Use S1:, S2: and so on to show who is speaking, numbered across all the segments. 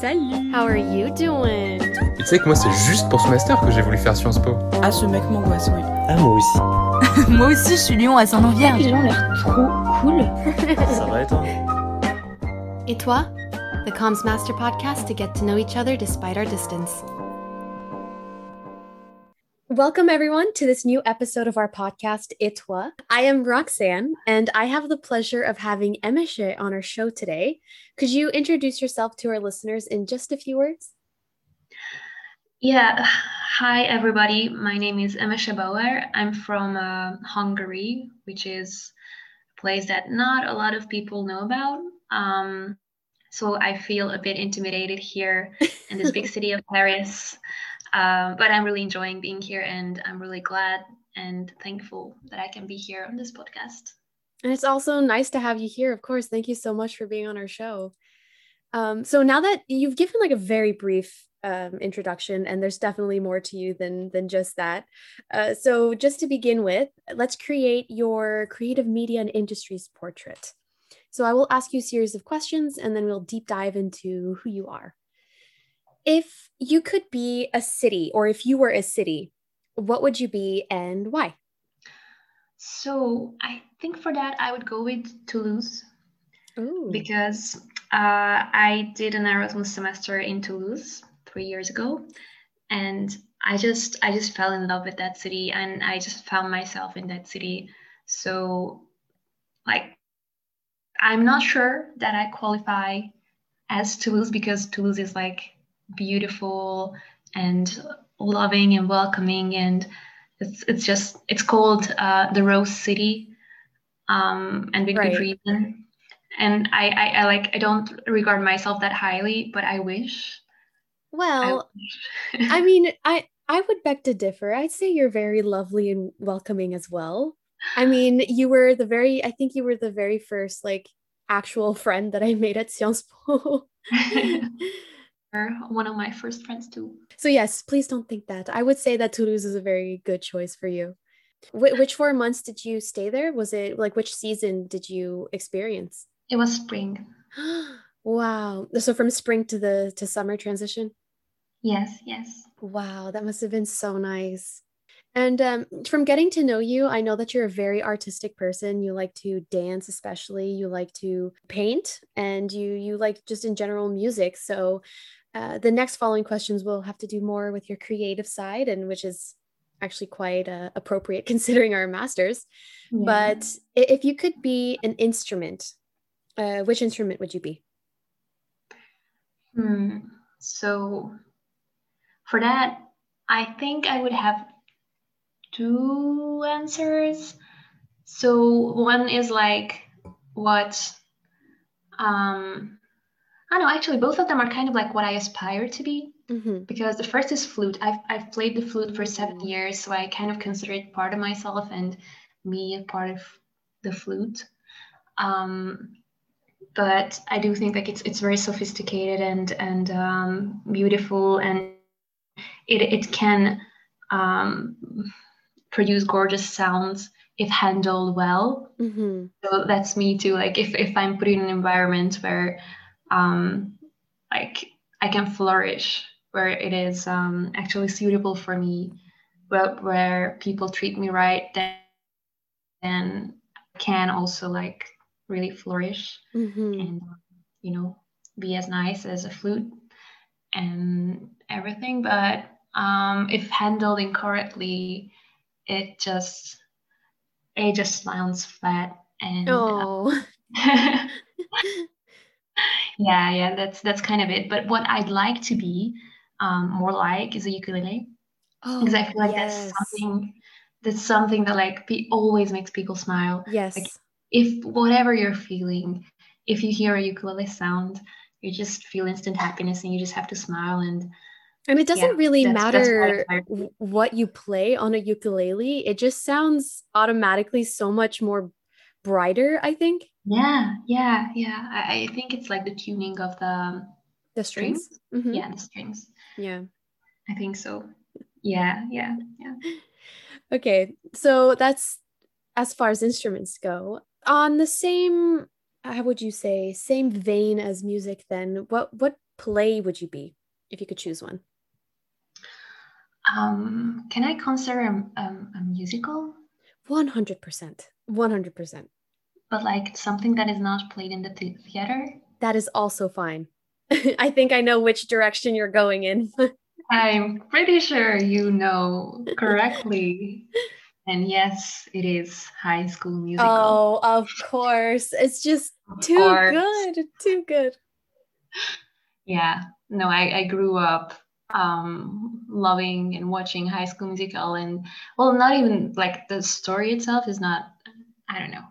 S1: Salut
S2: How are you doing?
S3: Et tu sais que moi, c'est juste pour ce master que j'ai voulu faire Sciences Po.
S4: Ah, ce mec m'angoisse, oui.
S5: Ah, moi aussi.
S4: Moi aussi, je suis lion ascendant vierge.
S1: Les gens ont l'air trop cool.
S5: Ça va et toi?
S2: Et toi? The Comms Master podcast to get to know each other despite our distance. Welcome, everyone, to this new episode of our podcast, Itwa. I am Roxanne, and I have the pleasure of having Emese on our show today. Could you introduce yourself to our listeners in just a few words?
S6: Yeah, hi everybody. My name is Emma Bauer. I'm from uh, Hungary, which is a place that not a lot of people know about. Um, so I feel a bit intimidated here in this big city of Paris. Uh, but I'm really enjoying being here and I'm really glad and thankful that I can be here on this podcast.
S2: And it's also nice to have you here, of course. Thank you so much for being on our show. Um, so now that you've given like a very brief um, introduction, and there's definitely more to you than than just that. Uh, so just to begin with, let's create your creative media and industries portrait. So I will ask you a series of questions, and then we'll deep dive into who you are. If you could be a city, or if you were a city, what would you be and why?
S6: So I think for that I would go with Toulouse
S2: Ooh.
S6: because uh, I did an Erasmus semester in Toulouse three years ago, and I just I just fell in love with that city, and I just found myself in that city. So, like, I'm not sure that I qualify as Toulouse because Toulouse is like beautiful and loving and welcoming, and it's it's just it's called uh, the Rose City, um, and with
S2: Right.
S6: good reason and I, I, I like I don't regard myself that highly, but I wish. I
S2: Well,
S6: wish.
S2: I mean, I I would beg to differ. I'd say you're very lovely and welcoming as well. I mean, you were the very I think you were the very first like actual friend that I made at Sciences Po.
S6: One of my first friends too.
S2: so yes, please don't think that. I would say that Toulouse is a very good choice for you. Wh- which four months did you stay there? Was it like which season did you experience?
S6: It was spring.
S2: wow. So from spring to the to summer transition?
S6: Yes, yes.
S2: Wow, that must have been so nice. And um, from getting to know you, I know that you're a very artistic person. You like to dance, especially. You like to paint, and you you like just in general music. So, uh, the next following questions will have to do more with your creative side, and which is actually quite uh, appropriate considering our masters.
S6: Yeah.
S2: But if you could be an instrument, uh, which instrument would you be?
S6: Hmm. So for that, I think I would have two answers. So one is like what um I know, actually both of them are kind of like what I aspire to be.
S2: Mhm.
S6: because the first is flute. I've, I've played the flute for seven years, so I kind of consider it part of myself and me a part of the flute. Um, but I do think like it's it's very sophisticated and and um, beautiful, and it it can um, produce gorgeous sounds if handled well
S2: Mhm.
S6: so that's me too like if, if i'm put in an environment where um like i can flourish where it is um actually suitable for me where, where people treat me right then then I can also like really flourish
S2: Mhm.
S6: and you know be as nice as a flute and everything but um if handled incorrectly it just it just sounds flat and uh,
S2: Oh.
S6: yeah yeah that's that's kind of it but what i'd like to be um, more like is a ukulele
S2: Oh,
S6: because i feel like
S2: yes.
S6: that's something that's something that like be, always makes people smile
S2: Yes.
S6: like, if whatever you're feeling if you hear a ukulele sound you just feel instant happiness and you just have to smile and
S2: and it doesn't
S6: yeah,
S2: really
S6: that's- that's what
S2: matter
S6: aspire
S2: what you play on a ukulele. It just sounds automatically so much more brighter, I think.
S6: Yeah yeah yeah i, I think it's like the tuning of the
S2: The strings. Mhm.
S6: yeah the strings
S2: Yeah.
S6: i think so yeah yeah yeah
S2: Okay. So that's as far as instruments go. On the same how would you say same vein as music then what what play would you be if you could choose one?
S6: Um, can I consider a, um, a musical?
S2: 100%. 100%.
S6: But like something that is not played in the th- theater?
S2: That is also fine. I think I know which direction you're going in.
S6: I'm pretty sure you know correctly. and yes, it is High School Musical.
S2: Oh, of course. It's just
S6: Of
S2: too
S6: course.
S2: good. Too good.
S6: Yeah. No, I, I grew up um loving and watching High School Musical and well not even like the story itself is not I don't know,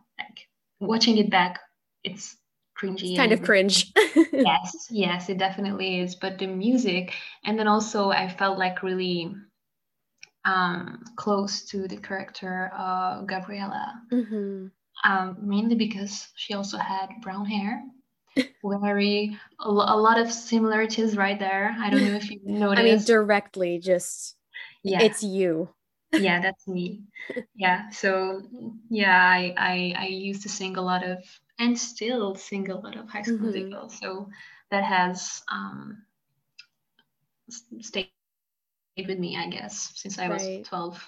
S6: watching it back, it's cringy.
S2: It's kind of cringe.
S6: yes yes it definitely is but the music and then also i felt like really um close to the character uh gabriella
S2: Mhm.
S6: um mainly because she also had brown hair very a, lo- a lot of similarities right there i don't know if you noticed
S2: I mean, directly, just
S6: yeah
S2: it's you.
S6: Yeah that's me. Yeah so yeah I, I i used to sing a lot of and still sing a lot of high school musical so that has um stayed with me i guess since i was 12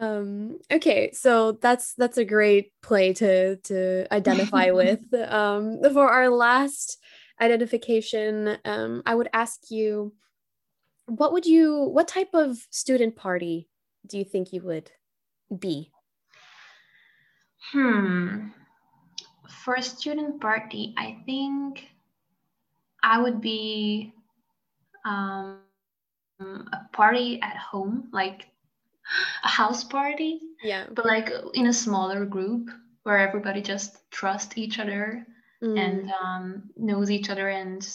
S2: Um, okay, so that's that's a great play to to identify with. Um, for our last identification, um, I would ask you, what would you, what type of student party do you think you would be?
S6: hmm for a student party i think i would be um a party at home like a house party
S2: Yeah.
S6: but like in a smaller group where everybody just trusts each other
S2: Mm,
S6: and um, knows each other and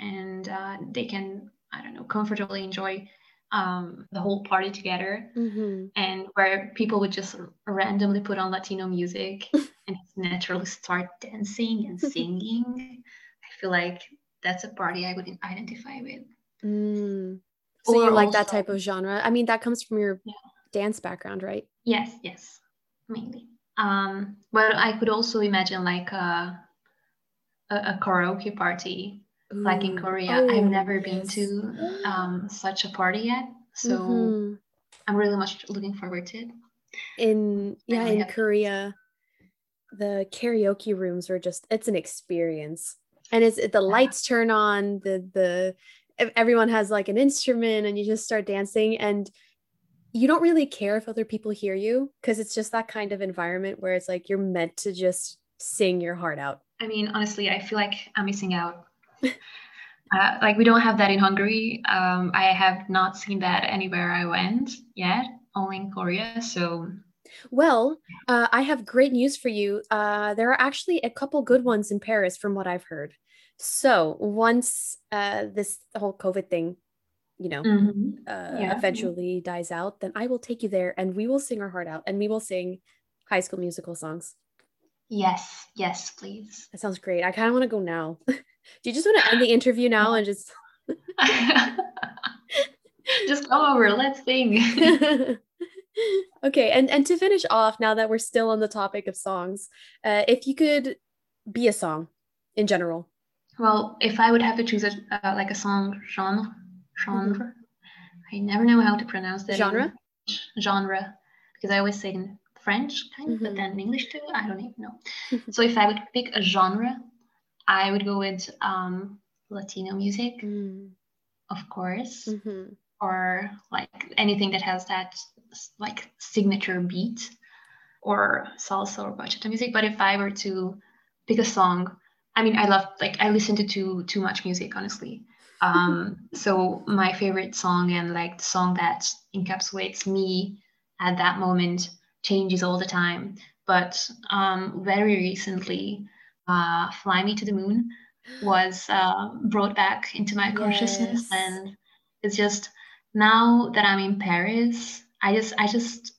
S6: and uh, they can I don't know comfortably enjoy um, the whole party together
S2: mhm.
S6: and where people would just randomly put on Latino music and naturally start dancing and singing. I feel like that's a party I would identify with.
S2: Mm. So you
S6: Or
S2: like that type of genre? I mean, that comes from your
S6: Yeah.
S2: dance background, right?
S6: Yes, yes, mainly. Um, but I could also imagine like a a, a karaoke party, like in
S2: Ooh.
S6: Korea. I've
S2: Oh,
S6: never been to um, such a party yet, so
S2: Mhm.
S6: I'm really much looking forward to it.
S2: in yeah in
S6: have-
S2: korea the karaoke rooms are just it's an experience and it's the lights turn on the the everyone has like an instrument and you just start dancing and you don't really care if other people hear you because it's just that kind of environment where it's like you're meant to just sing your heart out
S6: I mean, honestly, I feel like I'm missing out. Uh, like we don't have that in Hungary. Um, I have not seen that anywhere I went yet, only in Korea. So
S2: well uh, i have great news for you uh, there are actually a couple good ones in paris from what i've heard so once uh, this whole covid thing you know
S6: Mhm.
S2: uh,
S6: Yeah.
S2: eventually dies out, then I will take you there and we will sing our heart out and we will sing high school musical songs.
S6: yes, yes, please.
S2: That sounds great. I kind of want to go now. Do you just want to end the interview now and just
S6: Just come over, let's sing.
S2: Okay, and and to finish off now that we're still on the topic of songs, uh, if you could be a song in general.
S6: Well, if I would have to choose a uh, like a song genre, genre, I never know how to pronounce that.
S2: Genre?
S6: Genre, because I always say in French, kind of,
S2: Mhm.
S6: but then in English too. I don't even know. so if I would pick a genre, I would go with um, Latino music,
S2: Mm,
S6: of course,
S2: mhm.
S6: or like anything that has that like signature beat, or salsa or bachata music. But if I were to pick a song, I mean, I love like I listen to too too much music, honestly. Um, so my favorite song and like the song that encapsulates me at that moment changes all the time. But um, very recently, uh, "Fly Me to the Moon" was uh, brought back into my consciousness,
S2: Yes.
S6: and it's just now that I'm in Paris, I just I just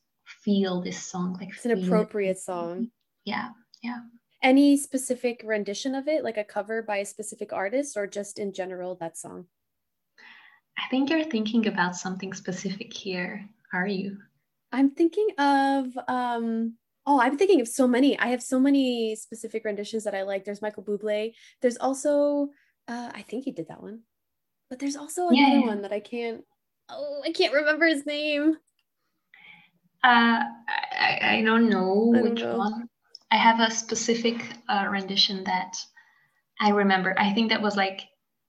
S6: feel this song like
S2: It's an
S6: feel it.
S2: appropriate song.
S6: Yeah, yeah,
S2: Any specific rendition of it, like a cover by a specific artist, or just in general that song?
S6: I think you're thinking about something specific here. Are you?
S2: I'm thinking of um oh, I'm thinking of so many. I have so many specific renditions that I like. There's Michael Bublé. There's also Uh, I think he did that one. But there's also another
S6: yeah.
S2: one that I can't. Oh, I can't remember his name.
S6: Uh, I, I- don't know
S2: I don't
S6: which
S2: know.
S6: one. I have a specific uh, rendition that I remember. I think that was like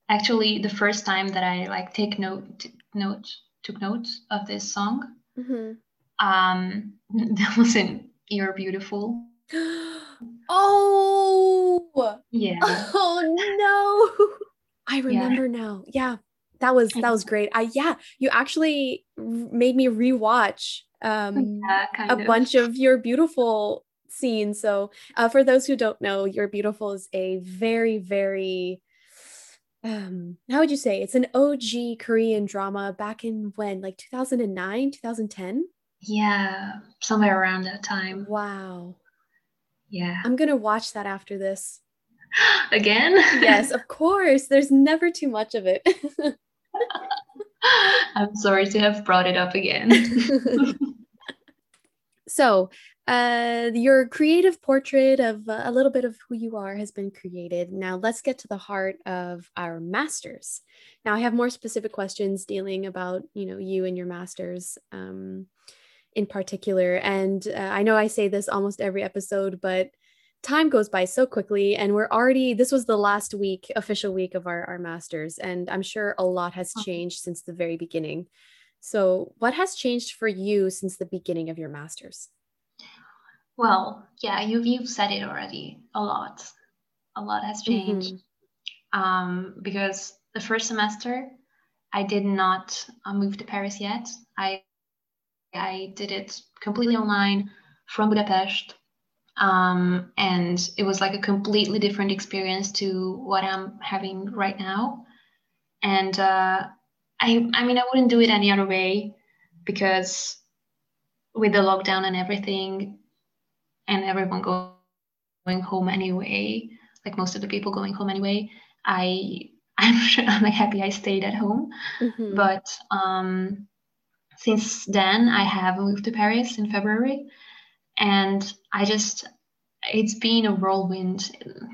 S6: actually the first time that I like take note note took note of this song.
S2: Mhm.
S6: Um, that was in "You're Beautiful."
S2: oh,
S6: Yeah,
S2: oh no! I remember now. Yeah, that was that was great. I yeah, you actually made me rewatch um
S6: yeah,
S2: a
S6: of.
S2: bunch of You're Beautiful scenes. So, uh, for those who don't know, You're Beautiful is a very, very, um, how would you say? It's an OG Korean drama back in when, like 2009, 2010?
S6: Yeah, somewhere around that time.
S2: Wow.
S6: Yeah.
S2: I'm gonna watch that after this.
S6: Again?
S2: Yes, of course. There's never too much of it.
S6: I'm sorry to have brought it up again.
S2: so, uh, your creative portrait of uh, a little bit of who you are has been created. Now, let's get to the heart of our masters. Now, I have more specific questions dealing about you know you and your masters um, in particular. And uh, I know I say this almost every episode, but time goes by so quickly, and we're already. This was the last week, official week of our our masters, and I'm sure a lot has changed since the very beginning. So, what has changed for you since the beginning of your masters?
S6: well, yeah, you've, you've said it already. A lot. A lot has changed. Um, because the first semester, I did not uh, move to Paris yet. I I did it completely online from Budapest. Um, and it was like a completely different experience to what I'm having right now. And uh, I, I mean, I wouldn't do it any other way because with the lockdown and everything, and everyone go- going home anyway, like most of the people going home anyway, I, I'm sure I'm like happy I stayed at home.
S2: Mhm.
S6: But um, since then, I have moved to Paris in February, and I just it's been a whirlwind.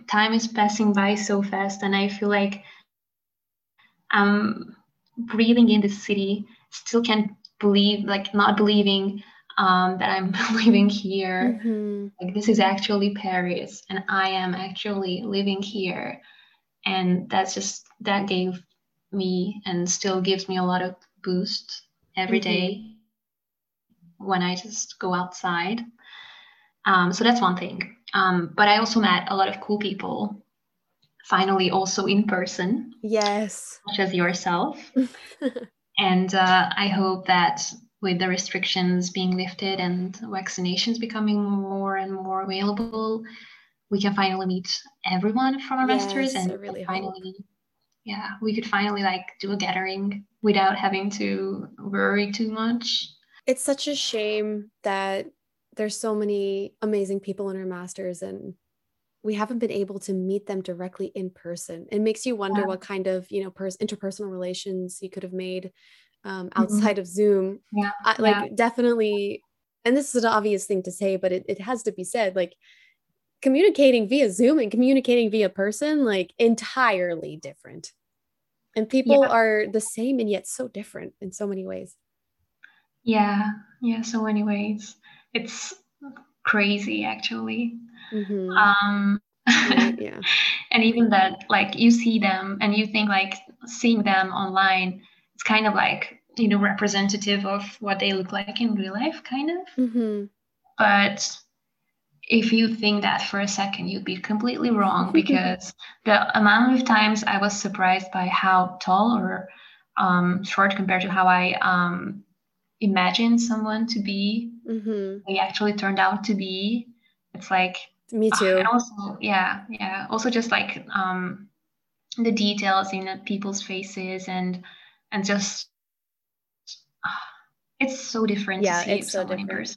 S6: Time is passing by so fast, and I feel like I'm breathing in the city. Still can't believe, like, not believing um, that I'm living here.
S2: Mhm.
S6: Like, this is actually Paris, and I am actually living here, and that's just that gave me and still gives me a lot of boost every
S2: Mhm.
S6: day when I just go outside. Um, so that's one thing. Um, but I also met a lot of cool people, finally, also in person,
S2: Yes.
S6: such as yourself. And uh, I hope that with the restrictions being lifted and vaccinations becoming more and more available, we can finally meet everyone from our masters and
S2: really hope.
S6: finally, yeah, we could finally like do a gathering without having to worry too much.
S2: it's such a shame that there's so many amazing people in our masters and we haven't been able to meet them directly in person. It makes you wonder
S6: Yeah.
S2: what kind of, you know, pers- interpersonal relations you could have made um,
S6: Mhm.
S2: outside of Zoom.
S6: Yeah,
S2: I, like definitely, and this is an obvious thing to say, but it, it has to be said, like communicating via Zoom and communicating via person, like entirely different. And people
S6: Yeah.
S2: are the same and yet so different in so many ways.
S6: Yeah, yeah, so many ways. It's crazy actually.
S2: Mhm.
S6: Um
S2: Right, yeah.
S6: and even that like you see them and you think like seeing them online it's kind of like you know representative of what they look like in real life kind of
S2: hmm
S6: but if you think that for a second you'd be completely wrong because the amount of times i was surprised by how tall or um, short compared to how i um, imagined someone to be
S2: hmm
S6: they actually turned out to be it's like
S2: Me
S6: Ah,
S2: too.
S6: and also, yeah, yeah. Also, just like um, the details in the people's faces and and just ah, it's so different
S2: Yeah,
S6: to see
S2: it's so different.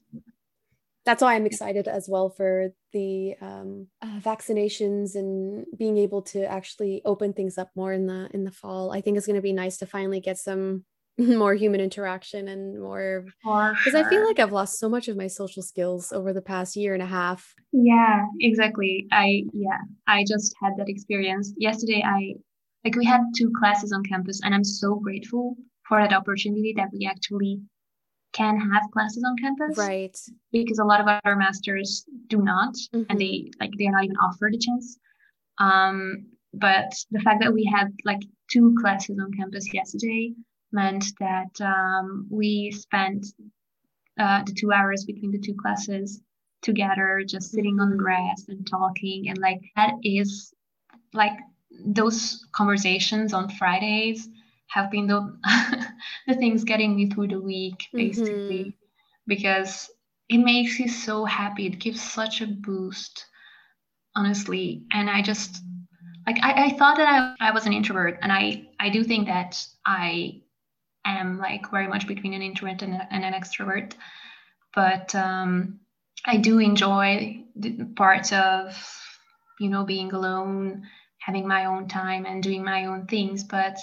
S2: That's why I'm excited as well for the um, uh, vaccinations and being able to actually open things up more in the in the fall. I think it's going to be nice to finally get some more human interaction and more because I feel like I've lost so much of my social skills over the past year and a half.
S6: yeah, exactly. I yeah, I just had that experience yesterday. I like we had two classes on campus, and I'm so grateful for that opportunity that we actually can have classes on campus
S2: Right.
S6: because a lot of other masters do not
S2: Mhm.
S6: and they like they're not even offered a chance um but the fact that we had like two classes on campus yesterday meant that um, we spent uh, the two hours between the two classes together just sitting on the grass and talking and like that is like those conversations on fridays have been the the things getting me through the week basically. Because it makes you so happy. It gives such a boost honestly. And i just like i, I thought that I, I was an introvert. And i i do think that i am like very much between an introvert and, a, and an extrovert. But um i do enjoy the part of you know being alone having my own time and doing my own things. But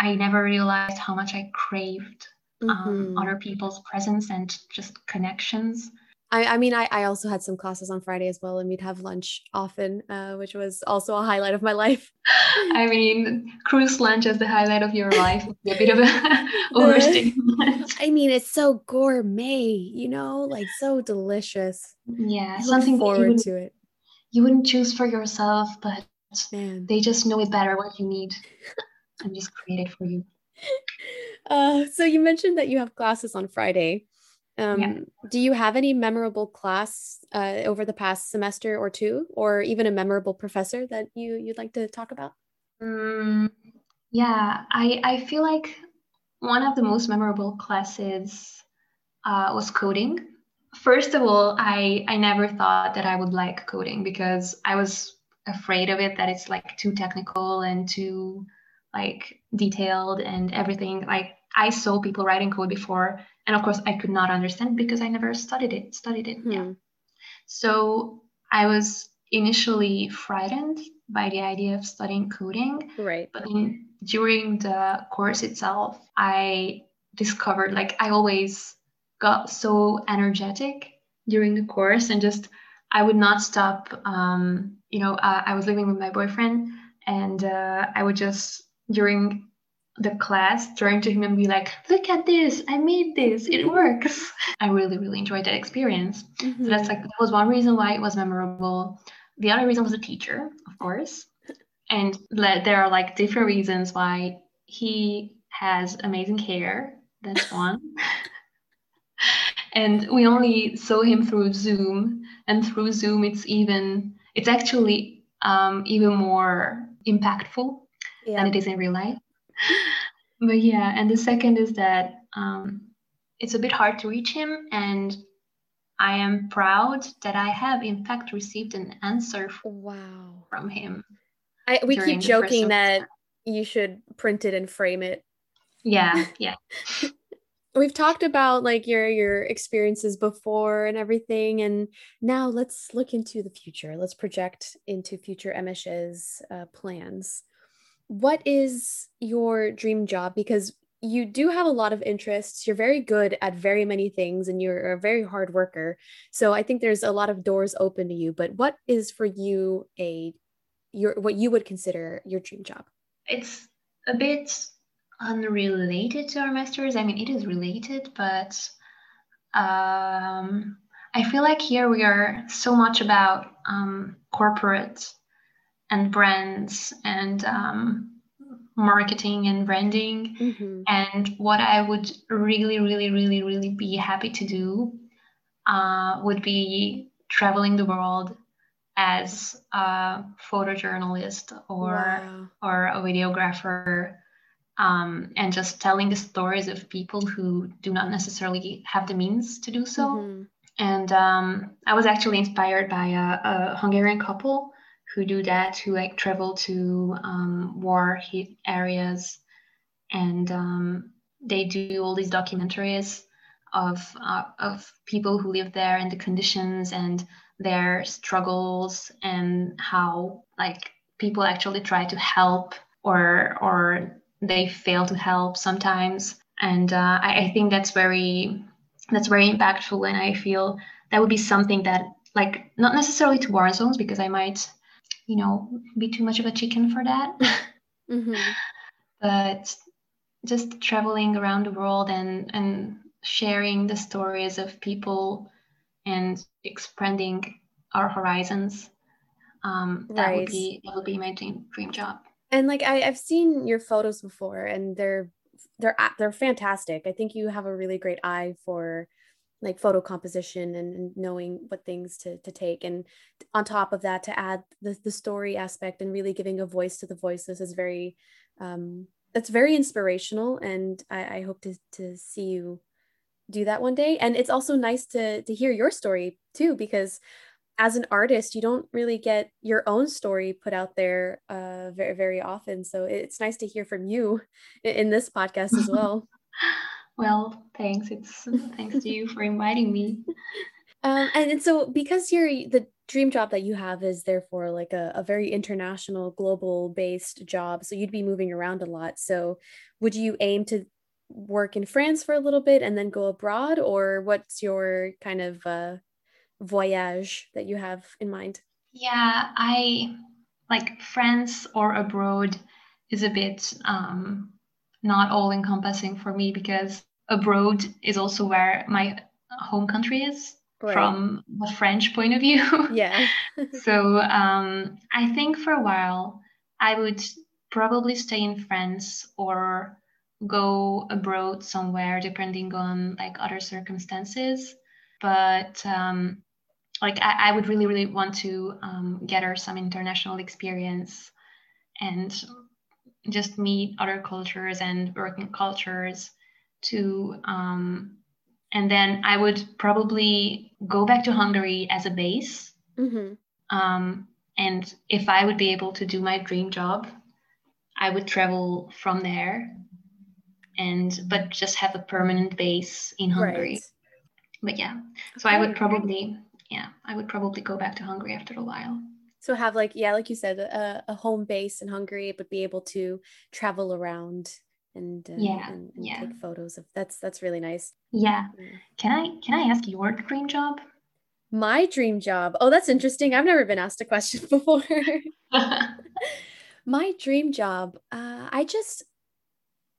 S6: i never realized how much i craved um,
S2: Mhm.
S6: other people's presence and just connections
S2: I, I mean, I, I also had some classes on Friday as well, and we'd have lunch often, uh, which was also a highlight of my life.
S6: I mean, Crous lunch is the highlight of your life a bit of a overstatement.
S2: I mean, it's so gourmet, you know, like so delicious.
S6: Yeah,
S2: I
S6: something
S2: look
S6: that you
S2: forward to it,
S6: you wouldn't choose for yourself, but
S2: man.
S6: they just know it better what you need and just create it for you.
S2: Uh, so you mentioned that you have classes on Friday. Um, Do you have any memorable class uh, over the past semester or two, or even a memorable professor that you you'd like to talk about?
S6: Mm, yeah, I, I feel like one of the most memorable classes uh, was coding. First of all, I, I never thought that I would like coding because I was afraid of it, that it's like too technical and too like detailed and everything. Like I saw people writing code before, and of course I could not understand because I never studied it, studied it. Yeah.
S2: Hmm.
S6: So I was initially frightened by the idea of studying coding,
S2: Right.
S6: but then during the course itself, I discovered like I always got so energetic during the course and just I would not stop. Um, you know, uh, I was living with my boyfriend and uh, I would just during the class turn to him and be like, look at this, I made this, it works. I really, really enjoyed that experience. So that's like that was one reason why it was memorable. The other reason was the teacher, of course. And there are like different reasons why he has amazing hair. That's one. and we only saw him through Zoom, and through Zoom, it's even it's actually um, even more impactful
S2: yeah.
S6: than it is in real life. But yeah, and the second is that um, it's a bit hard to reach him, and I am proud that I have in fact received an answer f-
S2: Wow.
S6: from him.
S2: I, we keep joking that you should print it and frame it.
S6: Yeah, yeah.
S2: We've talked about like your your experiences before and everything, and now let's look into the future. Let's project into future Emese's uh, plans. What is your dream job? Because you do have a lot of interests. You're very good at very many things, and you're a very hard worker. So I think there's a lot of doors open to you. But what is for you a your what you would consider your dream job?
S6: It's a bit unrelated to our masters. I mean, it is related, but um, I feel like here we are so much about um, corporate and brands and um, marketing and branding.
S2: Mhm.
S6: And what I would really, really, really, really be happy to do uh, would be traveling the world as a photojournalist or
S2: Wow.
S6: or a videographer um, and just telling the stories of people who do not necessarily have the means to do so.
S2: Mhm.
S6: And um, I was actually inspired by a, a Hungarian couple who do that, who like travel to um, war hit areas, and um, they do all these documentaries of uh, of people who live there and the conditions and their struggles and how like people actually try to help or or they fail to help sometimes. And uh, I, I think that's very that's very impactful and i feel that would be something that like not necessarily to war zones because i might you know, be too much of a chicken for that.
S2: Mhm.
S6: but just traveling around the world and and sharing the stories of people and expanding our horizons um, that would be that would be my dream dream job
S2: And like I, I've seen your photos before, and they're they're they're fantastic. I think you have a really great eye for like photo composition and, and knowing what things to to take. And on top of that, to add the the story aspect and really giving a voice to the voices is very um, that's very inspirational. And I, I hope to to see you do that one day. And it's also nice to to hear your story too, because as an artist, you don't really get your own story put out there uh, very, very often. So it's nice to hear from you in this podcast as well.
S6: Well thanks it's thanks to you for inviting me
S2: Um, and, and so because you're the dream job that you have is therefore like a, a very international, global based job. So you'd be moving around a lot. So would you aim to work in France for a little bit and then go abroad, or what's your kind of uh, voyage that you have in mind?
S6: yeah i like france or abroad is a bit um, not all encompassing for me because abroad is also where my home country is from the french point of view
S2: yeah.
S6: so um, I think for a while I would probably stay in France or go abroad somewhere, depending on like other circumstances. But um, like I, I would really, really want to um, gather some international experience and just meet other cultures and working cultures to um, and then I would probably go back to Hungary as a base
S2: hmm
S6: um, and if I would be able to do my dream job, I would travel from there and but just have a permanent base in Hungary.
S2: Right.
S6: But yeah, so I would probably yeah, I would probably go back to Hungary after a while.
S2: So have like yeah, like you said, a, a home base in Hungary, but be able to travel around and uh,
S6: Yeah,
S2: and, and
S6: yeah.
S2: take photos of. That's that's really nice.
S6: Yeah. Can I can I ask your dream job?
S2: My dream job. Oh, that's interesting. I've never been asked a question before. My dream job. Uh, I just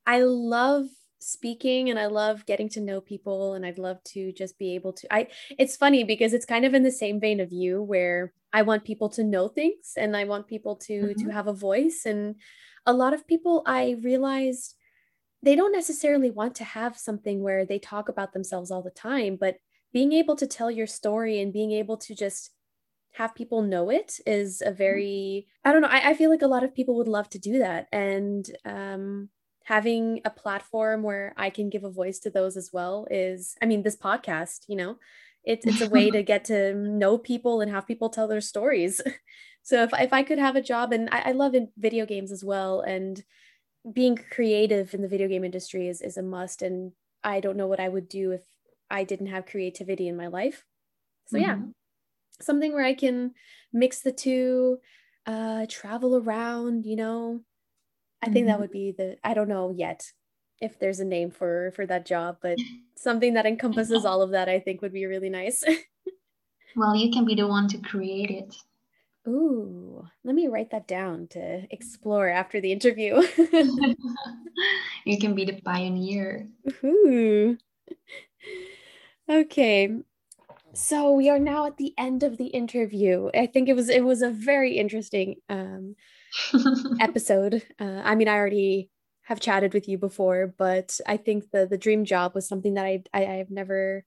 S2: I love speaking and I love getting to know people and I'd love to just be able to I it's funny because it's kind of in the same vein of you where I want people to know things and I want people to to
S6: Mhm.
S2: have a voice and a lot of people I realized they don't necessarily want to have something where they talk about themselves all the time but being able to tell your story and being able to just have people know it is a very i don't know I, I feel like a lot of people would love to do that. And um having a platform where i can give a voice to those as well is i mean this podcast you know it's it's a way to get to know people and have people tell their stories. So if, if i could have a job and i, I love in video games as well and being creative in the video game industry is, is a must and i don't know what i would do if i didn't have creativity in my life so yeah
S6: Mhm.
S2: something where I can mix the two, uh, travel around, you know. I think that
S6: Mhm.
S2: would be the I don't know yet if there's a name for for that job, but something that encompasses all of that I think would be really nice.
S6: Well, you can be the one to create it.
S2: Ooh, let me write that down to explore after the interview.
S6: you can be the pioneer.
S2: Ooh. Okay. So we are now at the end of the interview. I think it was it was a very interesting um episode. Uh, I mean, I already have chatted with you before, but I think the the dream job was something that I, I I've never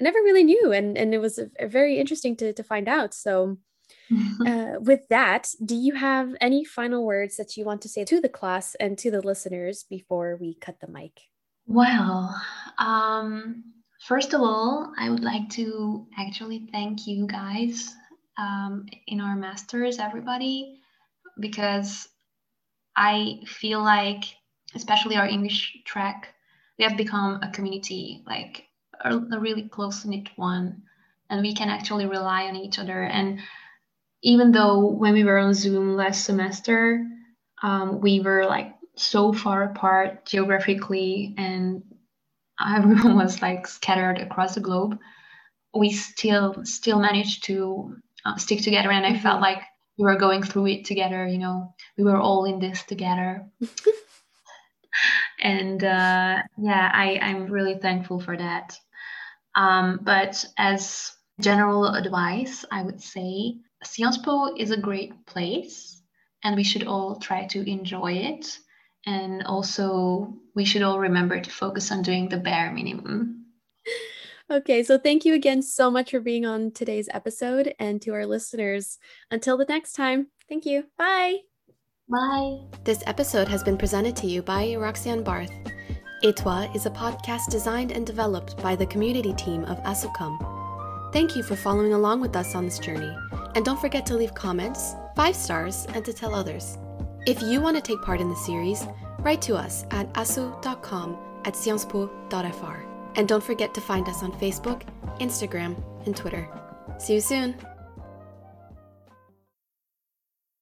S2: never really knew, and and it was a, a very interesting to to find out. So, uh, with that, do you have any final words that you want to say to the class and to the listeners before we cut the mic?
S6: Well, um, first of all, I would like to actually thank you guys um, in our masters, everybody, because I feel like, especially our English track, we have become a community, like a, a really close knit one, and we can actually rely on each other. And even though when we were on Zoom last semester, um, we were like so far apart geographically and everyone was like scattered across the globe we still still managed to uh, stick together and i felt
S2: Mhm.
S6: like we were going through it together. You know, we were all in this together. and uh, yeah, I, I'm really thankful for that. Um, but as general advice, I would say Sciences Po is a great place and we should all try to enjoy it. And also, we should all remember to focus on doing the bare minimum.
S2: Okay, so thank you again so much for being on today's episode. And to our listeners, until the next time, thank you. Bye.
S6: Bye.
S2: This episode has been presented to you by Roxanne Barth. Etwa is a podcast designed and developed by the community team of Asukam. Thank you for following along with us on this journey, and don't forget to leave comments, five stars, and to tell others. If you want to take part in the series, write to us at asu.com at sciencespo.fr. And don't forget to find us on Facebook, Instagram, and Twitter. See you soon!